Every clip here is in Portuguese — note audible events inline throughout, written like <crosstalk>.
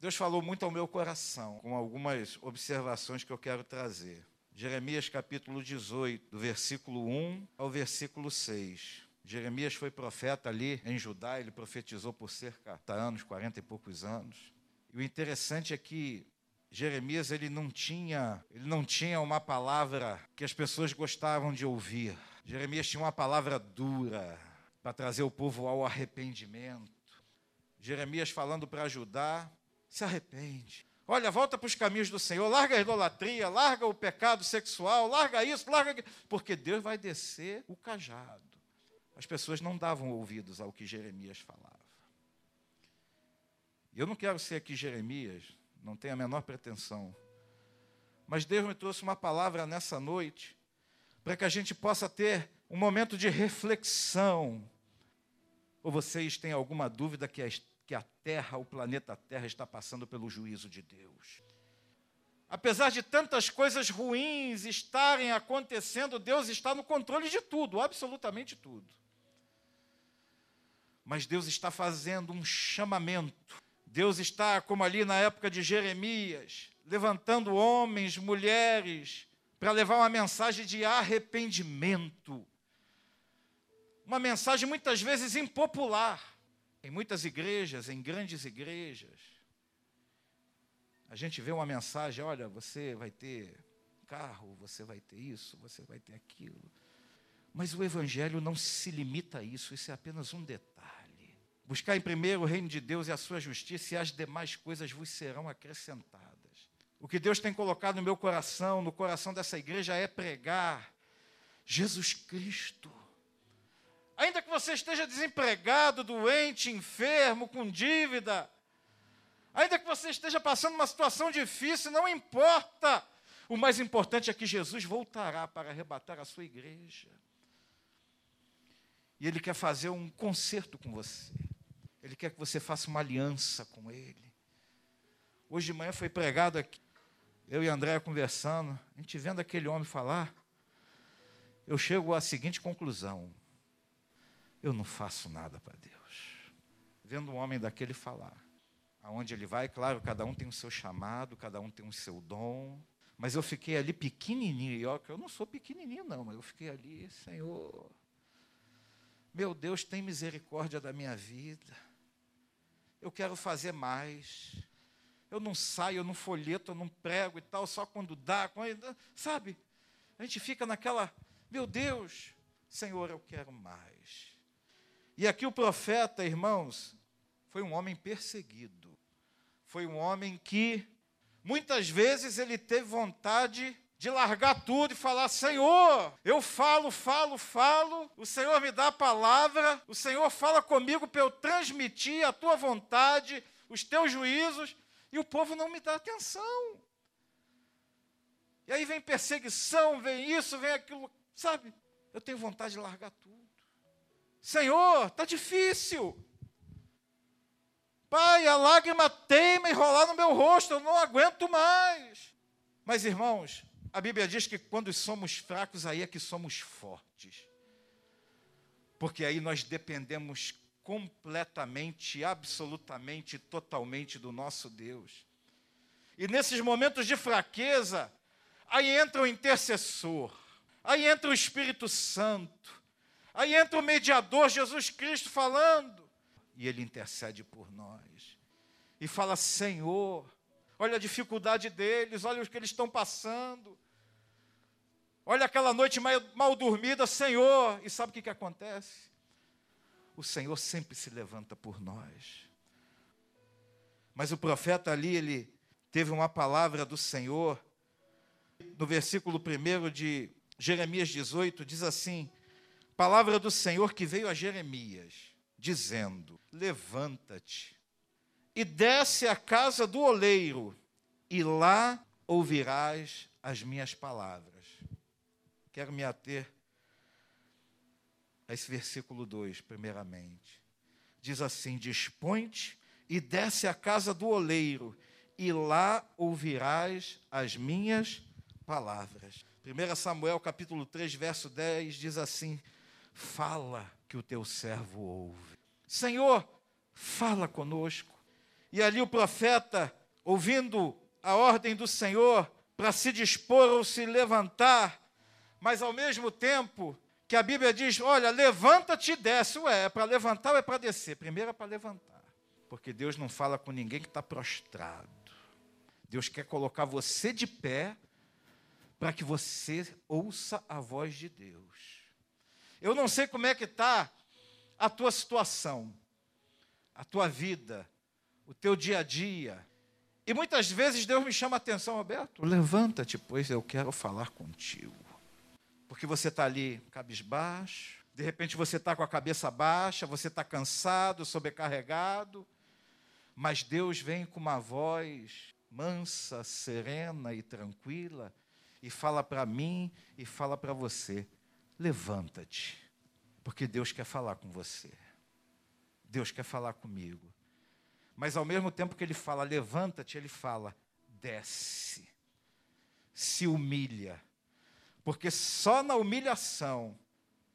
Deus falou muito ao meu coração, com algumas observações que eu quero trazer. Jeremias capítulo 18, do versículo 1 ao versículo 6. Jeremias foi profeta ali em Judá, ele profetizou por cerca de anos, 40 e poucos anos. E o interessante é que Jeremias ele não tinha, ele não tinha uma palavra que as pessoas gostavam de ouvir. Jeremias tinha uma palavra dura para trazer o povo ao arrependimento. Jeremias falando para Judá, se arrepende. Olha, volta para os caminhos do Senhor, larga a idolatria, larga o pecado sexual, larga isso, larga porque Deus vai descer o cajado. As pessoas não davam ouvidos ao que Jeremias falava. Eu não quero ser aqui Jeremias, não tenho a menor pretensão. Mas Deus me trouxe uma palavra nessa noite para que a gente possa ter um momento de reflexão. Ou vocês têm alguma dúvida que a, que a Terra, o planeta Terra, está passando pelo juízo de Deus? Apesar de tantas coisas ruins estarem acontecendo, Deus está no controle de tudo, absolutamente tudo. Mas Deus está fazendo um chamamento Deus está, como ali na época de Jeremias, levantando homens, mulheres, para levar uma mensagem de arrependimento. Uma mensagem muitas vezes impopular. Em muitas igrejas, em grandes igrejas, a gente vê uma mensagem: olha, você vai ter carro, você vai ter isso, você vai ter aquilo. Mas o Evangelho não se limita a isso, isso é apenas um detalhe. Buscar em primeiro o reino de Deus e a sua justiça, e as demais coisas vos serão acrescentadas. O que Deus tem colocado no meu coração, no coração dessa igreja, é pregar Jesus Cristo. Ainda que você esteja desempregado, doente, enfermo, com dívida, ainda que você esteja passando uma situação difícil, não importa. O mais importante é que Jesus voltará para arrebatar a sua igreja. E Ele quer fazer um concerto com você. Ele quer que você faça uma aliança com Ele. Hoje de manhã foi pregado aqui, eu e André conversando, a gente vendo aquele homem falar, eu chego à seguinte conclusão: eu não faço nada para Deus. Vendo um homem daquele falar, aonde ele vai, claro, cada um tem o seu chamado, cada um tem o seu dom, mas eu fiquei ali pequenininho, e eu não sou pequenininho não, mas eu fiquei ali, Senhor, meu Deus, tem misericórdia da minha vida eu quero fazer mais. Eu não saio, eu não folheto, eu não prego e tal, só quando dá, quando, sabe? A gente fica naquela, meu Deus, Senhor, eu quero mais. E aqui o profeta, irmãos, foi um homem perseguido. Foi um homem que muitas vezes ele teve vontade de largar tudo e falar: Senhor, eu falo, falo, falo, o Senhor me dá a palavra, o Senhor fala comigo para eu transmitir a tua vontade, os teus juízos, e o povo não me dá atenção. E aí vem perseguição, vem isso, vem aquilo, sabe? Eu tenho vontade de largar tudo. Senhor, está difícil. Pai, a lágrima teima enrolar no meu rosto, eu não aguento mais. Mas, irmãos, a Bíblia diz que quando somos fracos, aí é que somos fortes. Porque aí nós dependemos completamente, absolutamente, totalmente do nosso Deus. E nesses momentos de fraqueza, aí entra o intercessor, aí entra o Espírito Santo, aí entra o mediador, Jesus Cristo falando, e ele intercede por nós. E fala: Senhor, olha a dificuldade deles, olha o que eles estão passando. Olha aquela noite mal, mal dormida, Senhor. E sabe o que, que acontece? O Senhor sempre se levanta por nós. Mas o profeta ali, ele teve uma palavra do Senhor. No versículo 1 de Jeremias 18, diz assim: Palavra do Senhor que veio a Jeremias, dizendo: Levanta-te e desce à casa do oleiro, e lá ouvirás as minhas palavras. Quero me ater a esse versículo 2, primeiramente. Diz assim: Dispõe-te e desce à casa do oleiro, e lá ouvirás as minhas palavras. 1 Samuel capítulo 3, verso 10 diz assim: Fala que o teu servo ouve. Senhor, fala conosco E ali o profeta, ouvindo a ordem do Senhor para se dispor ou se levantar, mas ao mesmo tempo que a Bíblia diz: olha, levanta-te e desce. Ué, é para levantar ou é para descer? Primeiro é para levantar. Porque Deus não fala com ninguém que está prostrado. Deus quer colocar você de pé para que você ouça a voz de Deus. Eu não sei como é que está a tua situação, a tua vida, o teu dia a dia. E muitas vezes Deus me chama a atenção, Roberto, levanta-te, pois eu quero falar contigo. Porque você está ali cabisbaixo, de repente você está com a cabeça baixa, você está cansado, sobrecarregado, mas Deus vem com uma voz mansa, serena e tranquila e fala para mim e fala para você: levanta-te, porque Deus quer falar com você. Deus quer falar comigo. Mas ao mesmo tempo que ele fala, levanta-te, ele fala, desce, se humilha, porque só na humilhação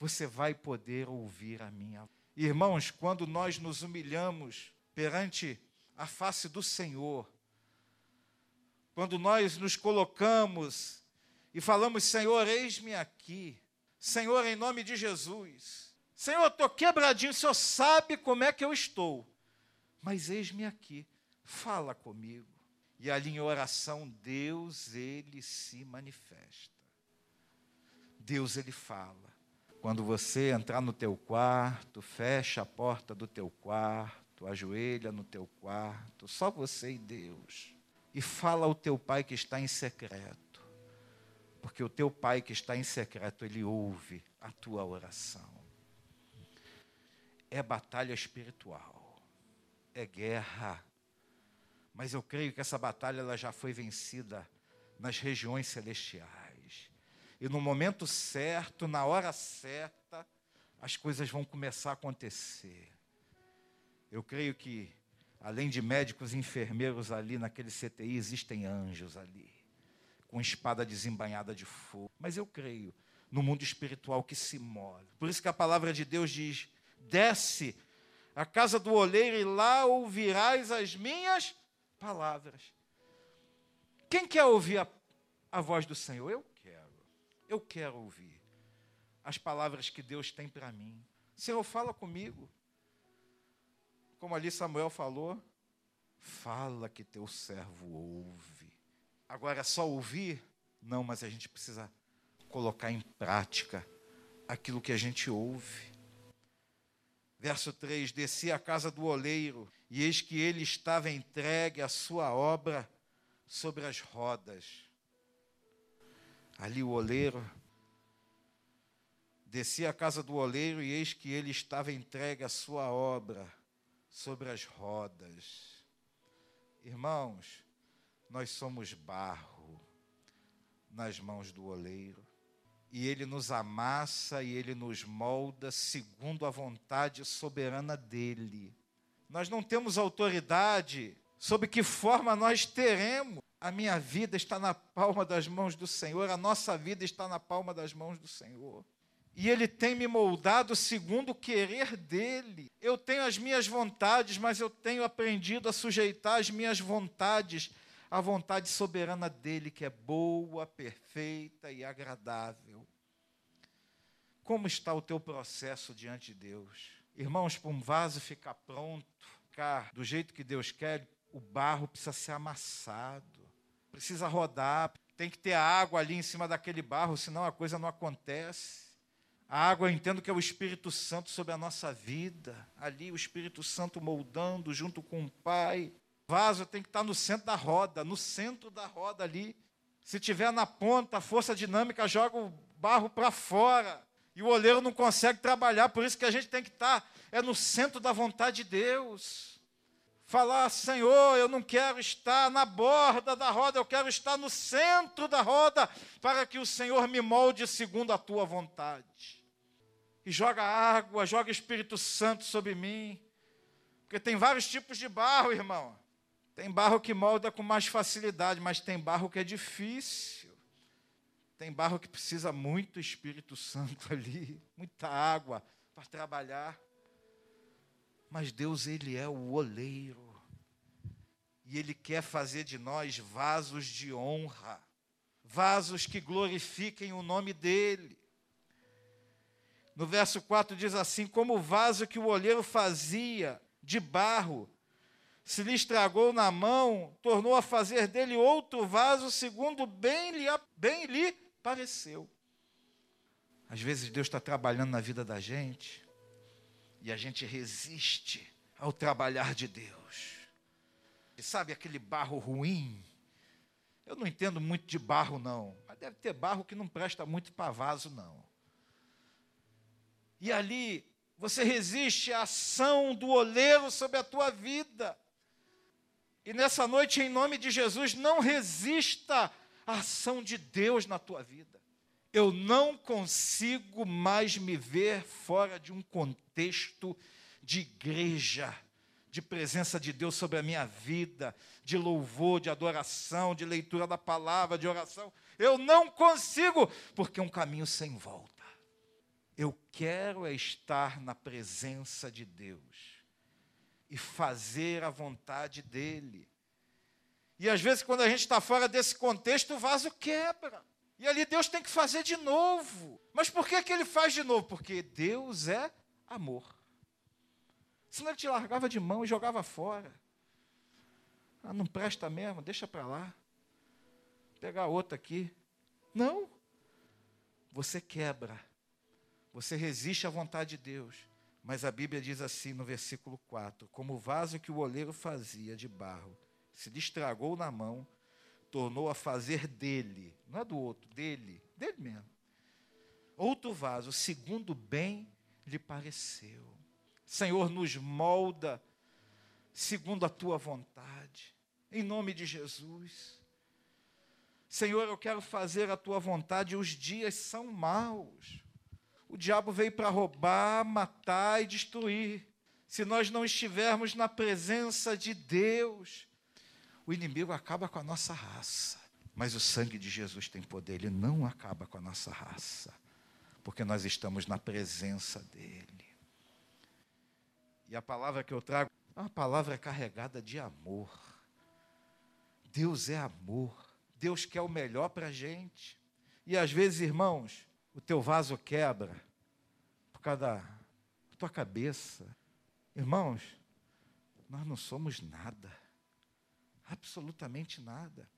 você vai poder ouvir a minha voz. Irmãos, quando nós nos humilhamos perante a face do Senhor, quando nós nos colocamos e falamos, Senhor, eis-me aqui, Senhor, em nome de Jesus, Senhor, estou quebradinho, o Senhor sabe como é que eu estou mas eis-me aqui, fala comigo. E ali em oração, Deus, ele se manifesta. Deus, ele fala. Quando você entrar no teu quarto, fecha a porta do teu quarto, ajoelha no teu quarto, só você e Deus. E fala ao teu pai que está em secreto. Porque o teu pai que está em secreto, ele ouve a tua oração. É batalha espiritual é guerra. Mas eu creio que essa batalha ela já foi vencida nas regiões celestiais. E no momento certo, na hora certa, as coisas vão começar a acontecer. Eu creio que, além de médicos e enfermeiros ali naquele CTI, existem anjos ali, com espada desembanhada de fogo. Mas eu creio no mundo espiritual que se move. Por isso que a palavra de Deus diz: desce a casa do oleiro, e lá ouvirás as minhas palavras. Quem quer ouvir a, a voz do Senhor? Eu quero. Eu quero ouvir as palavras que Deus tem para mim. Senhor, fala comigo. Como ali Samuel falou, fala que teu servo ouve. Agora só ouvir? Não, mas a gente precisa colocar em prática aquilo que a gente ouve. Verso 3: Desci à casa do oleiro, e eis que ele estava entregue à sua obra sobre as rodas. Ali o oleiro. Desci à casa do oleiro, e eis que ele estava entregue à sua obra sobre as rodas. Irmãos, nós somos barro nas mãos do oleiro e ele nos amassa e ele nos molda segundo a vontade soberana dele. Nós não temos autoridade sobre que forma nós teremos. A minha vida está na palma das mãos do Senhor, a nossa vida está na palma das mãos do Senhor. E Ele tem me moldado segundo o querer dele. Eu tenho as minhas vontades, mas eu tenho aprendido a sujeitar as minhas vontades a vontade soberana dele, que é boa, perfeita e agradável. Como está o teu processo diante de Deus? Irmãos, para um vaso ficar pronto, ficar do jeito que Deus quer, o barro precisa ser amassado, precisa rodar, tem que ter água ali em cima daquele barro, senão a coisa não acontece. A água eu entendo que é o Espírito Santo sobre a nossa vida, ali o Espírito Santo moldando junto com o Pai, vaso tem que estar no centro da roda, no centro da roda ali. Se tiver na ponta, a força dinâmica joga o barro para fora. E o oleiro não consegue trabalhar, por isso que a gente tem que estar é no centro da vontade de Deus. Falar, Senhor, eu não quero estar na borda da roda, eu quero estar no centro da roda, para que o Senhor me molde segundo a tua vontade. E joga água, joga Espírito Santo sobre mim. Porque tem vários tipos de barro, irmão. Tem barro que molda com mais facilidade, mas tem barro que é difícil. Tem barro que precisa muito Espírito Santo <laughs> ali, muita água para trabalhar. Mas Deus, Ele é o oleiro. E Ele quer fazer de nós vasos de honra, vasos que glorifiquem o nome dEle. No verso 4 diz assim: Como o vaso que o olheiro fazia de barro, se lhe estragou na mão, tornou a fazer dele outro vaso, segundo bem lhe, bem lhe pareceu. Às vezes Deus está trabalhando na vida da gente e a gente resiste ao trabalhar de Deus. E sabe aquele barro ruim? Eu não entendo muito de barro, não, mas deve ter barro que não presta muito para vaso, não. E ali você resiste à ação do oleiro sobre a tua vida. E nessa noite, em nome de Jesus, não resista à ação de Deus na tua vida. Eu não consigo mais me ver fora de um contexto de igreja, de presença de Deus sobre a minha vida, de louvor, de adoração, de leitura da palavra, de oração. Eu não consigo, porque é um caminho sem volta. Eu quero é estar na presença de Deus e fazer a vontade dEle. E às vezes, quando a gente está fora desse contexto, o vaso quebra. E ali Deus tem que fazer de novo. Mas por que, que ele faz de novo? Porque Deus é amor. Senão ele te largava de mão e jogava fora. Ah, não presta mesmo, deixa para lá. Vou pegar outra aqui. Não. Você quebra. Você resiste à vontade de Deus. Mas a Bíblia diz assim no versículo 4: Como o vaso que o oleiro fazia de barro se lhe estragou na mão, tornou a fazer dele, não é do outro, dele, dele mesmo. Outro vaso, segundo bem lhe pareceu. Senhor, nos molda segundo a tua vontade, em nome de Jesus. Senhor, eu quero fazer a tua vontade, os dias são maus. O diabo veio para roubar, matar e destruir. Se nós não estivermos na presença de Deus, o inimigo acaba com a nossa raça. Mas o sangue de Jesus tem poder, ele não acaba com a nossa raça, porque nós estamos na presença dele. E a palavra que eu trago é uma palavra carregada de amor. Deus é amor. Deus quer o melhor para a gente. E às vezes, irmãos, o teu vaso quebra por causa da tua cabeça. Irmãos, nós não somos nada. Absolutamente nada.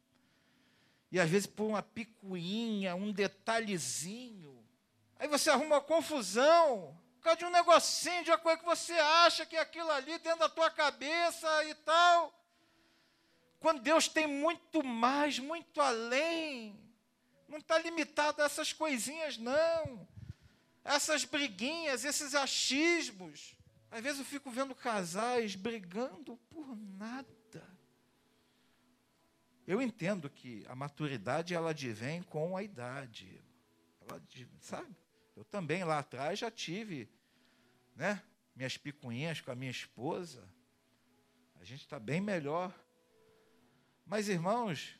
E às vezes por uma picuinha, um detalhezinho, aí você arruma uma confusão, por causa de um negocinho, de uma coisa que você acha que é aquilo ali dentro da tua cabeça e tal. Quando Deus tem muito mais, muito além. Não está limitado a essas coisinhas, não. Essas briguinhas, esses achismos. Às vezes eu fico vendo casais brigando por nada. Eu entendo que a maturidade ela advém com a idade. Ela, sabe? Eu também lá atrás já tive, né? Minhas picuinhas com a minha esposa. A gente está bem melhor. Mas, irmãos,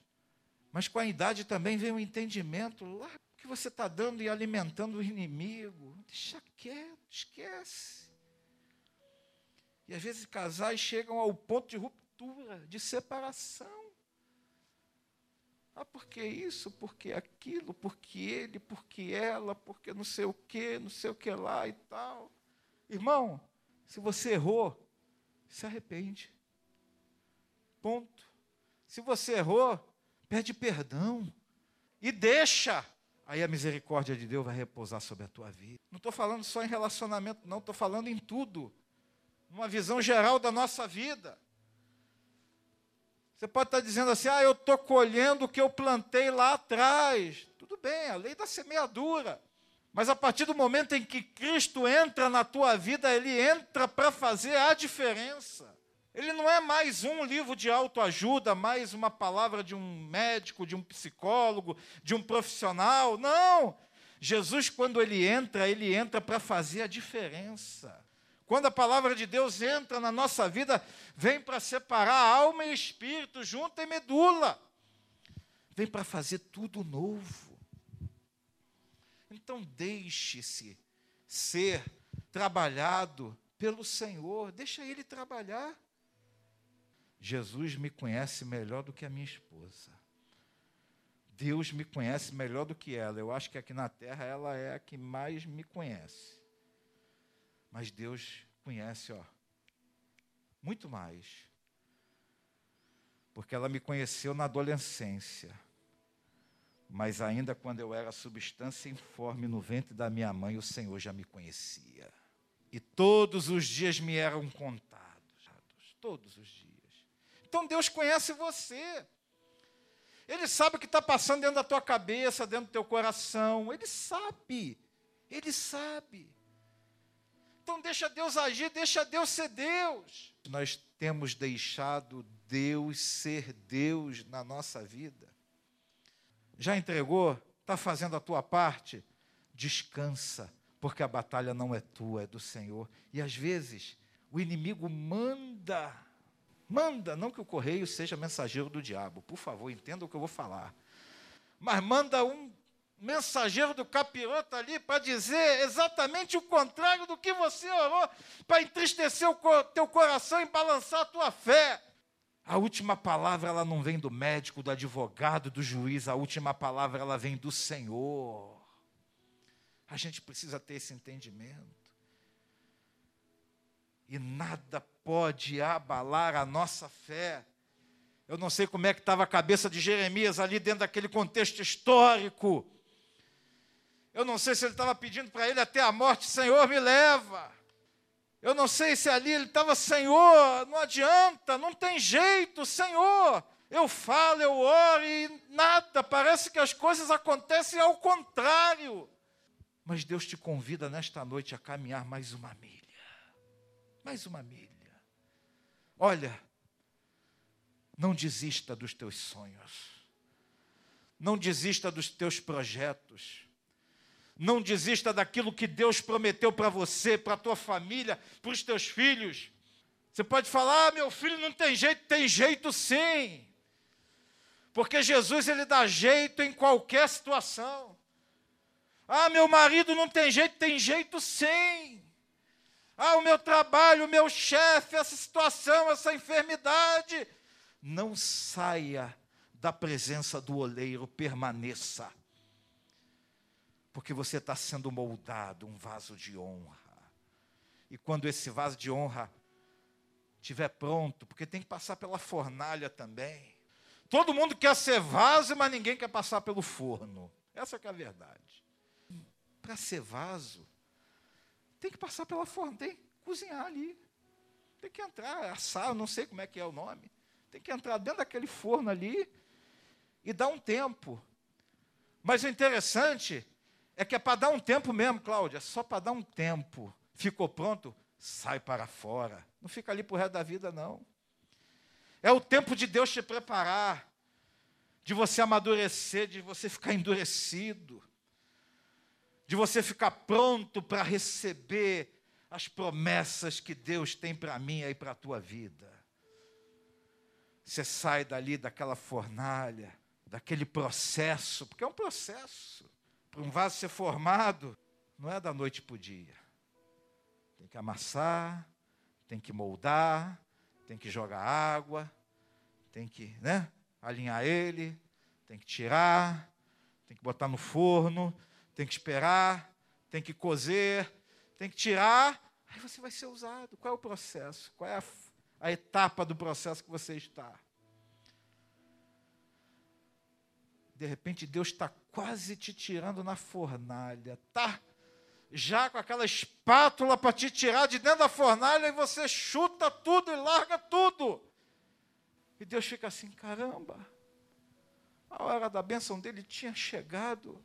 mas com a idade também vem o um entendimento lá que você está dando e alimentando o inimigo. Deixa quieto, esquece. E às vezes casais chegam ao ponto de ruptura, de separação. Ah, porque isso, porque aquilo, porque ele, porque ela, porque não sei o que, não sei o que lá e tal. Irmão, se você errou, se arrepende. Ponto. Se você errou, pede perdão e deixa. Aí a misericórdia de Deus vai repousar sobre a tua vida. Não estou falando só em relacionamento, não, estou falando em tudo. Uma visão geral da nossa vida. Você pode estar dizendo assim: ah, eu estou colhendo o que eu plantei lá atrás. Tudo bem, a lei da semeadura. Mas a partir do momento em que Cristo entra na tua vida, ele entra para fazer a diferença. Ele não é mais um livro de autoajuda, mais uma palavra de um médico, de um psicólogo, de um profissional. Não! Jesus, quando ele entra, ele entra para fazer a diferença. Quando a palavra de Deus entra na nossa vida, vem para separar alma e espírito, junta e medula. Vem para fazer tudo novo. Então deixe-se ser trabalhado pelo Senhor, deixa ele trabalhar. Jesus me conhece melhor do que a minha esposa. Deus me conhece melhor do que ela. Eu acho que aqui na terra ela é a que mais me conhece. Mas Deus conhece, ó, muito mais. Porque ela me conheceu na adolescência. Mas ainda quando eu era substância informe no ventre da minha mãe, o Senhor já me conhecia. E todos os dias me eram contados. Todos os dias. Então Deus conhece você. Ele sabe o que está passando dentro da tua cabeça, dentro do teu coração. Ele sabe. Ele sabe. Então deixa Deus agir, deixa Deus ser Deus. Nós temos deixado Deus ser Deus na nossa vida. Já entregou? Está fazendo a tua parte? Descansa, porque a batalha não é tua, é do Senhor. E às vezes o inimigo manda Manda, não que o correio seja mensageiro do diabo, por favor, entenda o que eu vou falar. Mas manda um mensageiro do capiroto ali para dizer exatamente o contrário do que você orou, para entristecer o teu coração e balançar a tua fé. A última palavra ela não vem do médico, do advogado, do juiz, a última palavra ela vem do Senhor. A gente precisa ter esse entendimento. E nada pode abalar a nossa fé. Eu não sei como é que estava a cabeça de Jeremias ali dentro daquele contexto histórico. Eu não sei se ele estava pedindo para ele até a morte, Senhor, me leva. Eu não sei se ali ele estava, Senhor, não adianta, não tem jeito, Senhor. Eu falo, eu oro e nada, parece que as coisas acontecem ao contrário. Mas Deus te convida nesta noite a caminhar mais uma milha. Mais uma milha. Olha, não desista dos teus sonhos. Não desista dos teus projetos. Não desista daquilo que Deus prometeu para você, para a tua família, para os teus filhos. Você pode falar: ah, meu filho não tem jeito, tem jeito sim. Porque Jesus ele dá jeito em qualquer situação. Ah, meu marido não tem jeito, tem jeito sim. Ah, o meu trabalho, o meu chefe, essa situação, essa enfermidade. Não saia da presença do oleiro, permaneça. Porque você está sendo moldado, um vaso de honra. E quando esse vaso de honra estiver pronto, porque tem que passar pela fornalha também. Todo mundo quer ser vaso, mas ninguém quer passar pelo forno. Essa é a verdade. Para ser vaso, tem que passar pela forma, tem que cozinhar ali. Tem que entrar, assar, não sei como é que é o nome. Tem que entrar dentro daquele forno ali e dar um tempo. Mas o interessante é que é para dar um tempo mesmo, Cláudia, é só para dar um tempo. Ficou pronto? Sai para fora. Não fica ali para o resto da vida, não. É o tempo de Deus te preparar, de você amadurecer, de você ficar endurecido de você ficar pronto para receber as promessas que Deus tem para mim e para a tua vida. Você sai dali daquela fornalha, daquele processo, porque é um processo. Para um vaso ser formado, não é da noite para o dia. Tem que amassar, tem que moldar, tem que jogar água, tem que né, alinhar ele, tem que tirar, tem que botar no forno, tem que esperar, tem que cozer, tem que tirar, aí você vai ser usado. Qual é o processo? Qual é a, a etapa do processo que você está? De repente, Deus está quase te tirando na fornalha, tá? Já com aquela espátula para te tirar de dentro da fornalha e você chuta tudo e larga tudo. E Deus fica assim: caramba, a hora da bênção dele tinha chegado.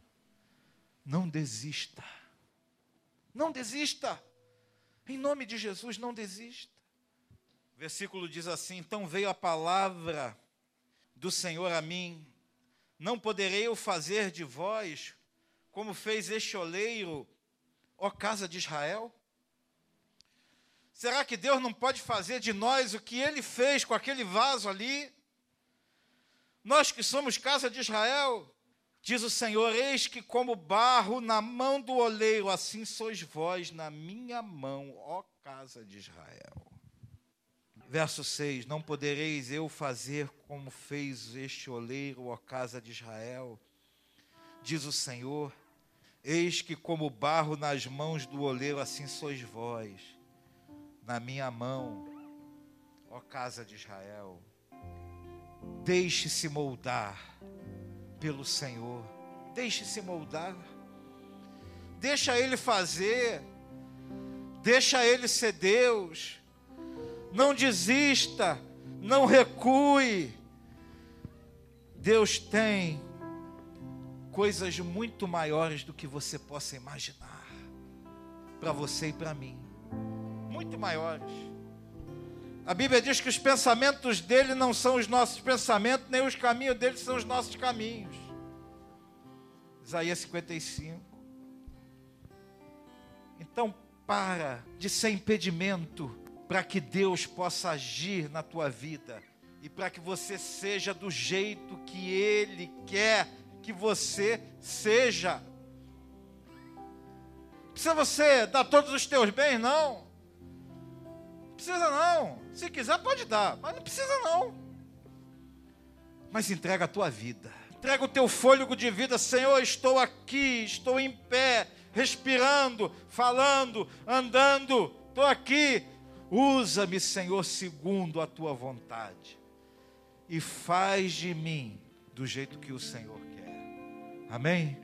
Não desista. Não desista. Em nome de Jesus, não desista. O versículo diz assim: Então veio a palavra do Senhor a mim, não poderei eu fazer de vós como fez este oleiro, ó casa de Israel? Será que Deus não pode fazer de nós o que ele fez com aquele vaso ali? Nós que somos casa de Israel, Diz o Senhor: Eis que, como barro na mão do oleiro, assim sois vós na minha mão, ó casa de Israel. Verso 6: Não podereis eu fazer como fez este oleiro, ó casa de Israel, diz o Senhor. Eis que, como barro nas mãos do oleiro, assim sois vós, na minha mão, ó casa de Israel. Deixe-se moldar pelo Senhor, deixe-se moldar, deixa Ele fazer, deixa Ele ser Deus. Não desista, não recue. Deus tem coisas muito maiores do que você possa imaginar, para você e para mim, muito maiores. A Bíblia diz que os pensamentos dele não são os nossos pensamentos, nem os caminhos dele são os nossos caminhos. Isaías 55. Então, para de ser impedimento para que Deus possa agir na tua vida e para que você seja do jeito que Ele quer que você seja. Precisa você dar todos os teus bens? Não. Precisa não. Se quiser, pode dar, mas não precisa não. Mas entrega a tua vida. Entrega o teu fôlego de vida, Senhor. Estou aqui, estou em pé, respirando, falando, andando. Estou aqui Usa-me, Senhor, segundo a tua vontade. E faz de mim do jeito que o Senhor quer. Amém?